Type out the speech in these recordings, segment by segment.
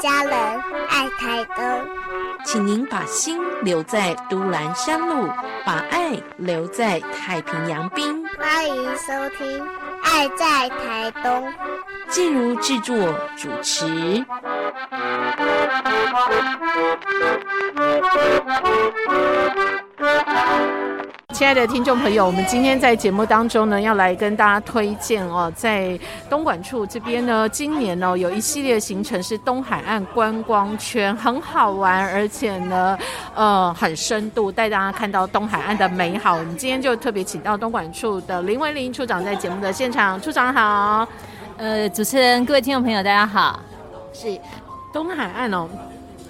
家人，爱台东。请您把心留在都兰山路，把爱留在太平洋滨。欢迎收听《爱在台东》。静茹制作主持。亲爱的听众朋友，我们今天在节目当中呢，要来跟大家推荐哦，在东莞处这边呢，今年呢有一系列行程是东海岸观光圈，很好玩，而且呢，呃，很深度，带大家看到东海岸的美好。我们今天就特别请到东莞处的林维林处长在节目的现场，处长好。呃，主持人，各位听众朋友，大家好。是东海岸哦。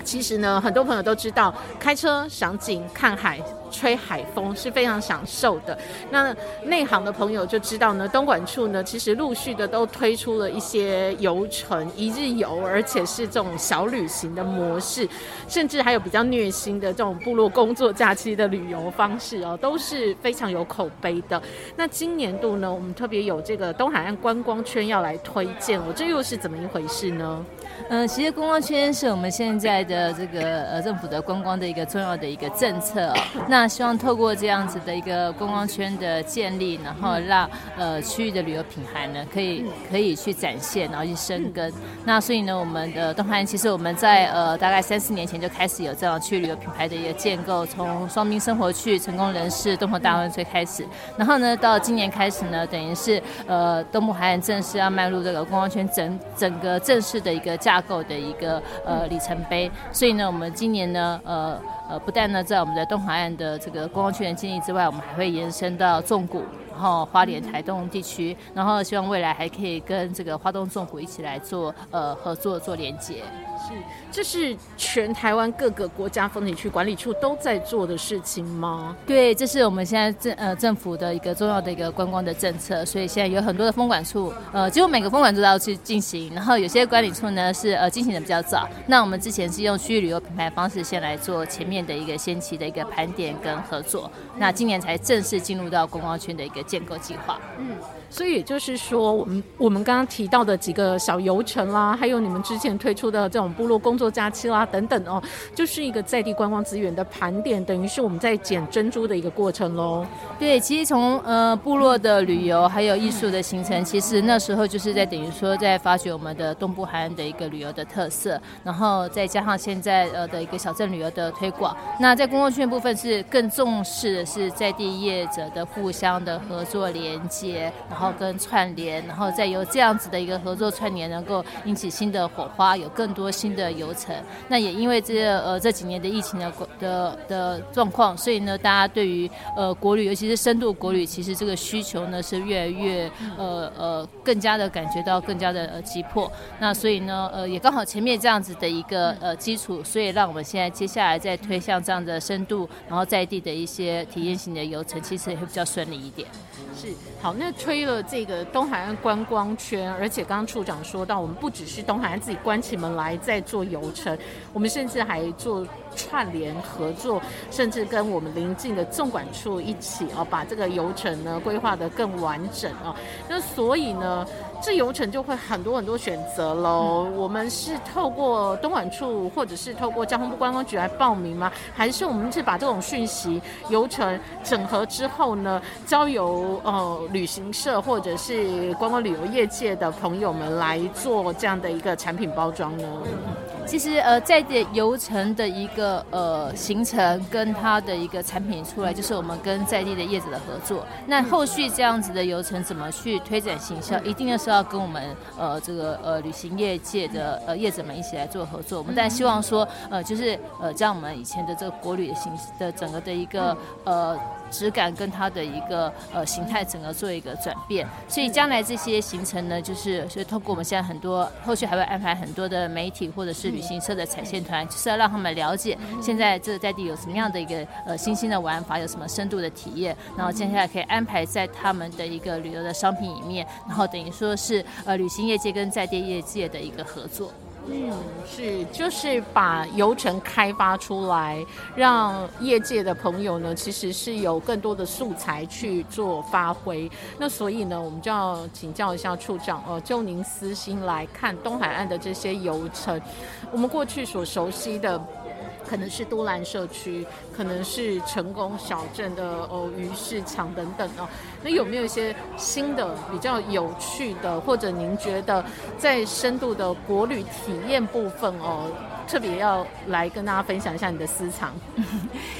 其实呢，很多朋友都知道，开车赏景、看海、吹海风是非常享受的。那内行的朋友就知道呢，东莞处呢，其实陆续的都推出了一些游程、一日游，而且是这种小旅行的模式，甚至还有比较虐心的这种部落工作假期的旅游方式哦，都是非常有口碑的。那今年度呢，我们特别有这个东海岸观光圈要来推荐，我这又是怎么一回事呢？嗯，其实观光圈是我们现在的这个呃政府的观光的一个重要的一个政策哦。那希望透过这样子的一个观光圈的建立，然后让呃区域的旅游品牌呢可以可以去展现，然后去生根。那所以呢，我们的东海其实我们在呃大概三四年前就开始有这样区域旅游品牌的一个建构，从双滨生活区、成功人士、东河大湾村开始。然后呢，到今年开始呢，等于是呃东部海岸正式要迈入这个观光圈整整个正式的一个。架构的一个呃里程碑，所以呢，我们今年呢，呃呃，不但呢在我们的东海岸的这个观光区的建立之外，我们还会延伸到纵谷。然后花莲台东地区，然后希望未来还可以跟这个花东纵谷一起来做呃合作做连接。是，这是全台湾各个国家风景区管理处都在做的事情吗？对，这是我们现在政呃政府的一个重要的一个观光的政策，所以现在有很多的风管处，呃，几乎每个风管处都要去进行。然后有些管理处呢是呃进行的比较早。那我们之前是用区域旅游品牌方式先来做前面的一个先期的一个盘点跟合作，那今年才正式进入到观光圈的一个。建构计划，嗯，所以也就是说，我们我们刚刚提到的几个小游程啦，还有你们之前推出的这种部落工作假期啦等等哦，就是一个在地观光资源的盘点，等于是我们在捡珍珠的一个过程喽。对，其实从呃部落的旅游还有艺术的行程，其实那时候就是在等于说在发掘我们的东部海岸的一个旅游的特色，然后再加上现在呃的一个小镇旅游的推广。那在公共圈部分是更重视的是在地业者的互相的合。作连接，跟串联，然后再由这样子的一个合作串联，能够引起新的火花，有更多新的游程。那也因为这呃这几年的疫情的的的状况，所以呢，大家对于呃国旅，尤其是深度国旅，其实这个需求呢是越来越呃呃更加的感觉到更加的呃急迫。那所以呢，呃也刚好前面这样子的一个呃基础，所以让我们现在接下来再推向这样的深度，然后在地的一些体验型的游程，其实也会比较顺利一点。是好，那推了这个东海岸观光圈，而且刚刚处长说到，我们不只是东海岸自己关起门来在做游程，我们甚至还做串联合作，甚至跟我们邻近的纵管处一起哦，把这个游程呢规划得更完整哦。那所以呢。这游程就会很多很多选择喽。我们是透过东莞处，或者是透过交通部观光局来报名吗？还是我们是把这种讯息游程整合之后呢，交由呃旅行社或者是观光旅游业界的朋友们来做这样的一个产品包装呢？其实呃，在的游程的一个呃行程跟它的一个产品出来，就是我们跟在地的业者的合作。那后续这样子的游程怎么去推展行销，一定要是要跟我们呃这个呃旅行业界的呃业者们一起来做合作。我们但希望说呃就是呃将我们以前的这个国旅的形的整个的一个呃。质感跟它的一个呃形态，整个做一个转变，所以将来这些行程呢，就是所以通过我们现在很多后续还会安排很多的媒体或者是旅行社的踩线团，就是要让他们了解现在这在地有什么样的一个呃新兴的玩法，有什么深度的体验，然后接下来可以安排在他们的一个旅游的商品里面，然后等于说是呃旅行业界跟在地业界的一个合作。嗯，是，就是把游程开发出来，让业界的朋友呢，其实是有更多的素材去做发挥。那所以呢，我们就要请教一下处长，哦，就您私心来看东海岸的这些游程，我们过去所熟悉的。可能是都兰社区，可能是成功小镇的哦鱼市场等等哦。那有没有一些新的比较有趣的，或者您觉得在深度的国旅体验部分哦？特别要来跟大家分享一下你的私藏。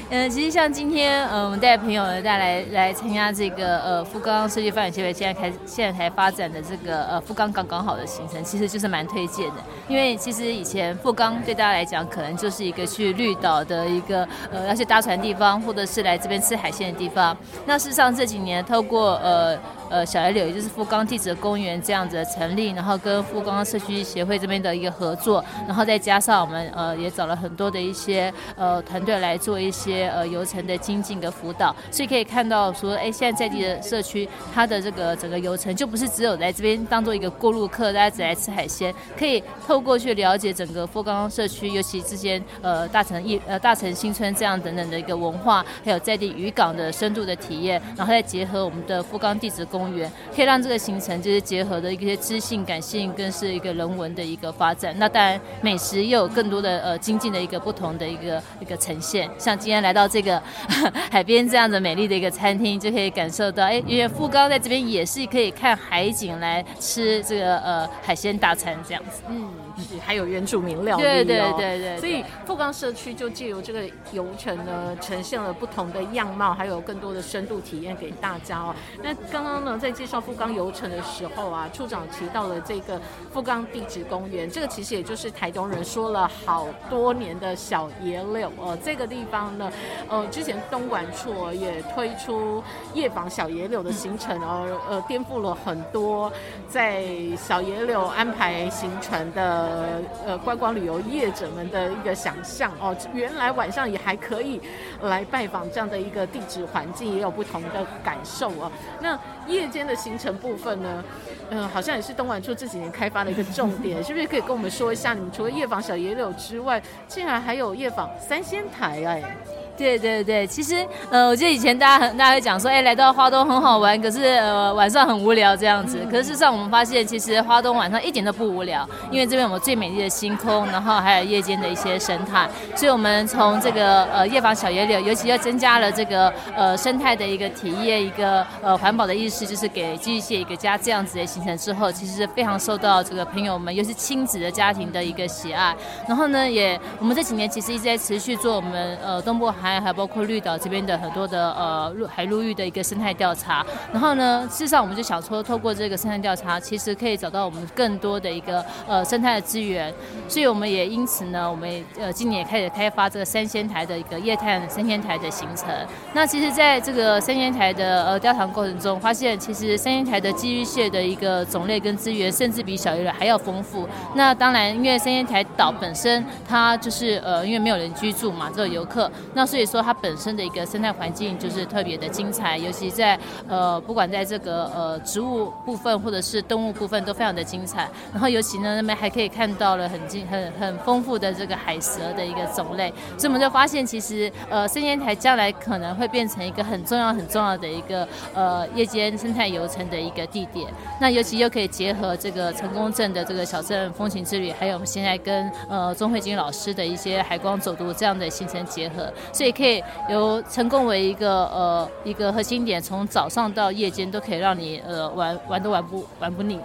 嗯，其实像今天，呃，我们带朋友带来来参加这个呃富冈设计发展协会现在开现在才发展的这个呃富冈刚刚好的行程，其实就是蛮推荐的。因为其实以前富冈对大家来讲，可能就是一个去绿岛的一个呃要去搭船地方，或者是来这边吃海鲜的地方。那事实上这几年透过呃。呃，小野柳也就是富冈地质公园这样子的成立，然后跟富冈社区协会这边的一个合作，然后再加上我们呃也找了很多的一些呃团队来做一些呃游程的精进的辅导，所以可以看到说，哎，现在在地的社区它的这个整个游程就不是只有在这边当做一个过路客，大家只来吃海鲜，可以透过去了解整个富冈社区，尤其这些呃大城一呃大城新村这样等等的一个文化，还有在地渔港的深度的体验，然后再结合我们的富冈地质公公园可以让这个行程就是结合的一些知性、感性，更是一个人文的一个发展。那当然，美食又有更多的呃精进的一个不同的一个一个呈现。像今天来到这个 海边这样的美丽的一个餐厅，就可以感受到，哎，因为富高在这边也是可以看海景来吃这个呃海鲜大餐这样子。嗯，是还有原住民料理哦。对对对对。所以富冈社区就借由这个游程呢，呈现了不同的样貌，还有更多的深度体验给大家哦。那刚刚呢？在介绍富冈游程的时候啊，处长提到了这个富冈地质公园，这个其实也就是台东人说了好多年的小野柳哦。这个地方呢，呃，之前东莞处也推出夜访小野柳的行程哦，呃，颠覆了很多在小野柳安排行程的呃呃观光旅游业者们的一个想象哦。原来晚上也还可以来拜访这样的一个地质环境，也有不同的感受哦。那夜间的行程部分呢，嗯，好像也是东莞处这几年开发的一个重点，是不是可以跟我们说一下？你们除了夜访小野柳之外，竟然还有夜访三仙台哎。对对对，其实呃，我记得以前大家很大家会讲说，哎，来到花东很好玩，可是呃晚上很无聊这样子。可是事实上我们发现，其实花东晚上一点都不无聊，因为这边我们最美丽的星空，然后还有夜间的一些生态。所以我们从这个呃夜访小野柳，尤其又增加了这个呃生态的一个体验，一个呃环保的意识，就是给寄居蟹一个家这样子的行程之后，其实是非常受到这个朋友们，尤其亲子的家庭的一个喜爱。然后呢，也我们这几年其实一直在持续做我们呃东部海。还包括绿岛这边的很多的呃陆海陆域的一个生态调查，然后呢，事实上我们就想说，透过这个生态调查，其实可以找到我们更多的一个呃生态的资源，所以我们也因此呢，我们也呃今年也开始开发这个三仙台的一个夜探三仙台的行程。那其实在这个三仙台的呃调查过程中，发现其实三仙台的寄居蟹的一个种类跟资源，甚至比小鱼类还要丰富。那当然，因为三仙台岛本身它就是呃因为没有人居住嘛，只有游客，那所以。所以说它本身的一个生态环境就是特别的精彩，尤其在呃不管在这个呃植物部分或者是动物部分都非常的精彩。然后尤其呢那边还可以看到了很精很很丰富的这个海蛇的一个种类，所以我们就发现其实呃生鲜台将来可能会变成一个很重要很重要的一个呃夜间生态游程的一个地点。那尤其又可以结合这个成功镇的这个小镇风情之旅，还有我们现在跟呃钟慧金老师的一些海光走读这样的行程结合，所以。可以由成功为一个呃一个核心点，从早上到夜间都可以让你呃玩玩都玩不玩不腻。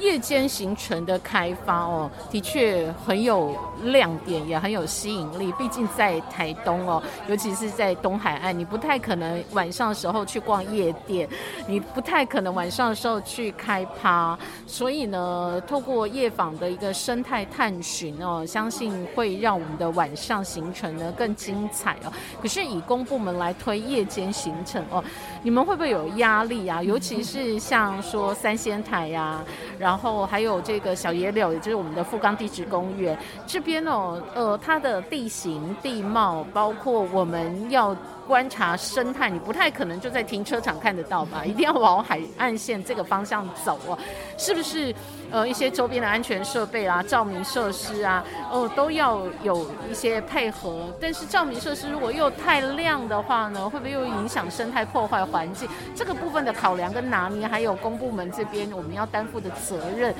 夜间行程的开发哦，的确很有亮点，也很有吸引力。毕竟在台东哦，尤其是在东海岸，你不太可能晚上的时候去逛夜店，你不太可能晚上的时候去开趴。所以呢，透过夜访的一个生态探寻哦，相信会让我们的晚上行程呢更精彩哦。可是以公部门来推夜间行程哦，你们会不会有压力啊？尤其是像说三仙台呀。然后还有这个小野柳，也就是我们的富冈地质公园。这边哦，呃，它的地形地貌，包括我们要观察生态，你不太可能就在停车场看得到吧？一定要往海岸线这个方向走哦，是不是？呃，一些周边的安全设备啊、照明设施啊，哦，都要有一些配合。但是照明设施如果又太亮的话呢，会不会又影响生态、破坏环境？这个部分的考量跟拿捏，还有公部门这边我们要担负的责任。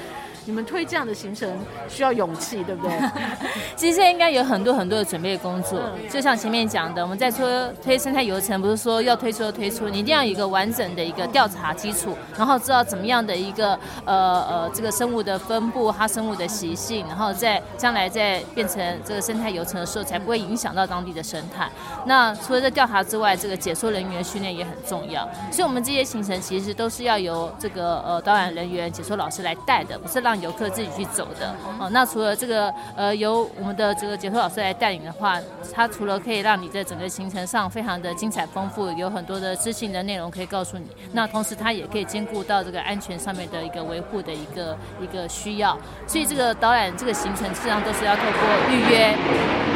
你们推这样的行程需要勇气，对不对？其实现在应该有很多很多的准备工作，就像前面讲的，我们在说推生态游程，不是说要推出就推出，你一定要有一个完整的一个调查基础，然后知道怎么样的一个呃呃这个生物的分布，它生物的习性，然后在将来在变成这个生态游程的时候，才不会影响到当地的生态。那除了这调查之外，这个解说人员训练也很重要，所以我们这些行程其实都是要由这个呃导览人员、解说老师来带的，不是让游客自己去走的哦。那除了这个呃由我们的这个解说老师来带领的话，他除了可以让你在整个行程上非常的精彩丰富，有很多的知性的内容可以告诉你。那同时他也可以兼顾到这个安全上面的一个维护的一个一个需要。所以这个导览这个行程实际上都是要透过预约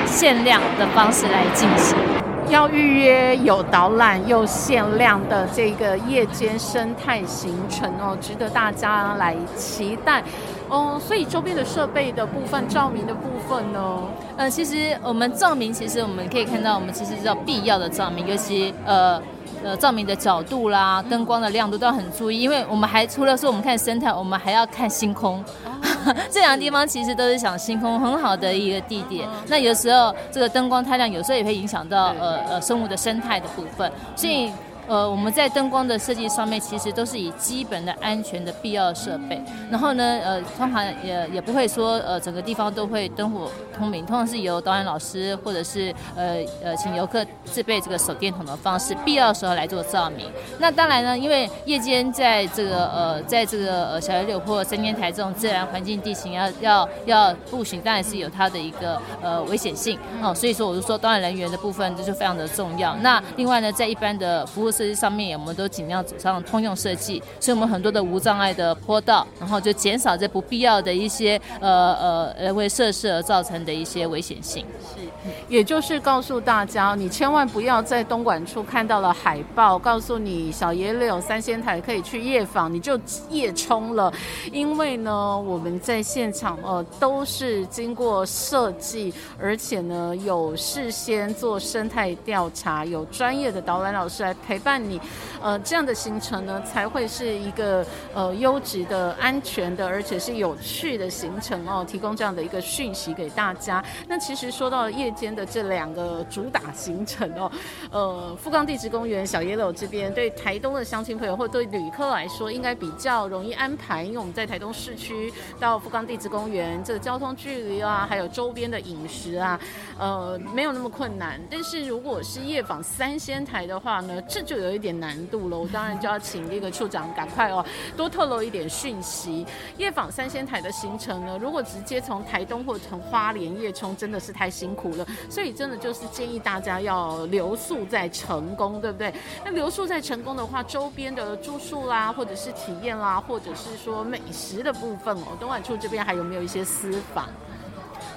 限量的方式来进行。要预约有导览又限量的这个夜间生态行程哦，值得大家来期待哦。所以周边的设备的部分、照明的部分呢，呃，其实我们照明，其实我们可以看到，我们其实是要必要的照明，尤其呃呃照明的角度啦、灯光的亮度都要很注意，因为我们还除了说我们看生态，我们还要看星空。这两个地方其实都是想星空很好的一个地点。那有时候这个灯光太亮，有时候也会影响到呃呃生物的生态的部分，所以。呃，我们在灯光的设计上面，其实都是以基本的安全的必要设备。然后呢，呃，通常也也不会说，呃，整个地方都会灯火通明。通常是由导演老师或者是呃呃，请游客自备这个手电筒的方式，必要的时候来做照明。那当然呢，因为夜间在这个呃，在这个呃小野柳或三间台这种自然环境地形要要要步行，当然是有它的一个呃危险性哦。所以说，我就说导演人员的部分这就非常的重要。那另外呢，在一般的服务。设计上面，我们都尽量走上通用设计，所以我们很多的无障碍的坡道，然后就减少这不必要的一些呃呃人为设施而造成的一些危险性。是，也就是告诉大家，你千万不要在东莞处看到了海报，告诉你小野柳三仙台可以去夜访，你就夜冲了。因为呢，我们在现场呃都是经过设计，而且呢有事先做生态调查，有专业的导览老师来陪伴。伴你，呃，这样的行程呢，才会是一个呃优质的、安全的，而且是有趣的行程哦。提供这样的一个讯息给大家。那其实说到夜间的这两个主打行程哦，呃，富冈地质公园、小野柳这边，对台东的乡亲朋友或对旅客来说，应该比较容易安排，因为我们在台东市区到富冈地质公园，这个交通距离啊，还有周边的饮食啊，呃，没有那么困难。但是如果是夜访三仙台的话呢，这就有一点难度了，我当然就要请那个处长赶快哦，多透露一点讯息。夜访三仙台的行程呢，如果直接从台东或从花莲夜冲，真的是太辛苦了，所以真的就是建议大家要留宿在成功，对不对？那留宿在成功的话，周边的住宿啦，或者是体验啦，或者是说美食的部分哦，东莞处这边还有没有一些私房？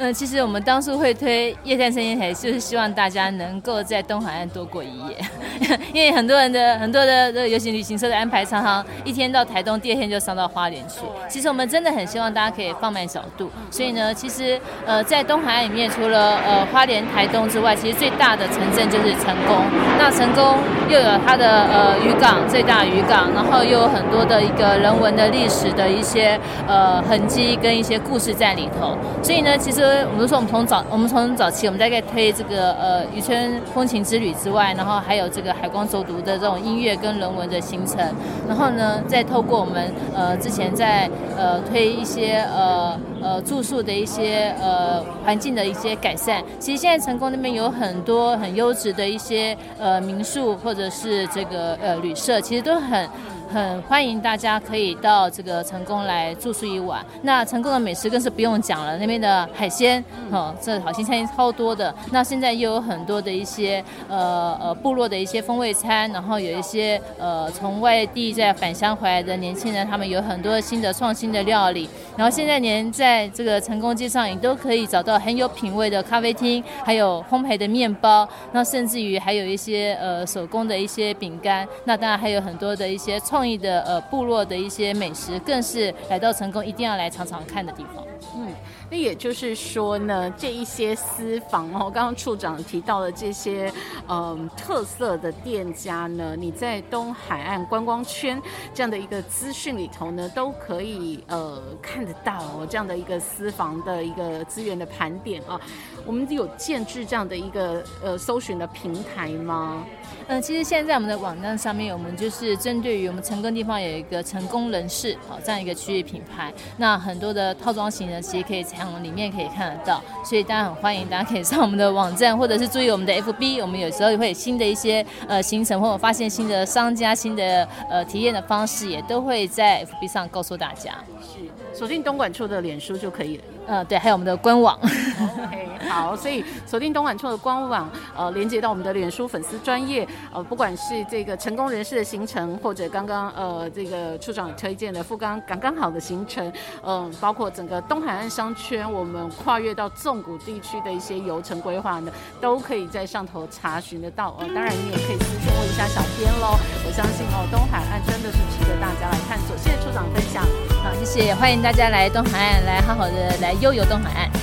嗯，其实我们当初会推夜探生烟台，就是希望大家能够在东海岸多过一夜，因为很多人的很多的这个游行旅行社的安排，常常一天到台东，第二天就上到花莲去。其实我们真的很希望大家可以放慢角度，所以呢，其实呃在东海岸里面，除了呃花莲、台东之外，其实最大的城镇就是成功。那成功又有它的呃渔港，最大渔港，然后又有很多的一个人文的历史的一些呃痕迹跟一些故事在里头。所以呢，其实。我们说，我们从早，我们从早期，我们大概推这个呃渔村风情之旅之外，然后还有这个海光走读的这种音乐跟人文的行程，然后呢，再透过我们呃之前在呃推一些呃呃住宿的一些呃环境的一些改善。其实现在成功那边有很多很优质的一些呃民宿或者是这个呃旅社，其实都很。很欢迎大家可以到这个成功来住宿一晚。那成功的美食更是不用讲了，那边的海鲜，哦，这好心餐超多的。那现在又有很多的一些呃呃部落的一些风味餐，然后有一些呃从外地在返乡回来的年轻人，他们有很多新的创新的料理。然后现在连在这个成功街上，你都可以找到很有品味的咖啡厅，还有烘焙的面包，那甚至于还有一些呃手工的一些饼干。那当然还有很多的一些创意的呃部落的一些美食，更是来到成功一定要来尝尝看的地方。嗯，那也就是说呢，这一些私房哦，刚刚处长提到的这些嗯特色的店家呢，你在东海岸观光圈这样的一个资讯里头呢，都可以呃看得到哦，这样的一个私房的一个资源的盘点啊。我们有建制这样的一个呃搜寻的平台吗？嗯，其实现在在我们的网站上面，我们就是针对于我们成功地方有一个成功人士好这样一个区域品牌，那很多的套装型呢其实可以从里面可以看得到，所以大家很欢迎大家可以上我们的网站，或者是注意我们的 FB，我们有时候也会有新的一些呃行程，或者发现新的商家、新的呃体验的方式，也都会在 FB 上告诉大家。是，锁定东莞处的脸书就可以了。呃，对，还有我们的官网。OK，好，所以锁定东莞处的官网，呃，连接到我们的脸书粉丝专业，呃，不管是这个成功人士的行程，或者刚刚呃这个处长推荐的富冈刚刚好的行程，嗯，包括整个东海岸商圈，我们跨越到纵谷地区的一些游程规划呢，都可以在上头查询得到。呃，当然你也可以私信问一下小编喽。我相信哦，东海岸真的是值得大家来探索。谢谢处长分享。好，谢谢，欢迎大家来东海岸，来好好的来悠游东海岸。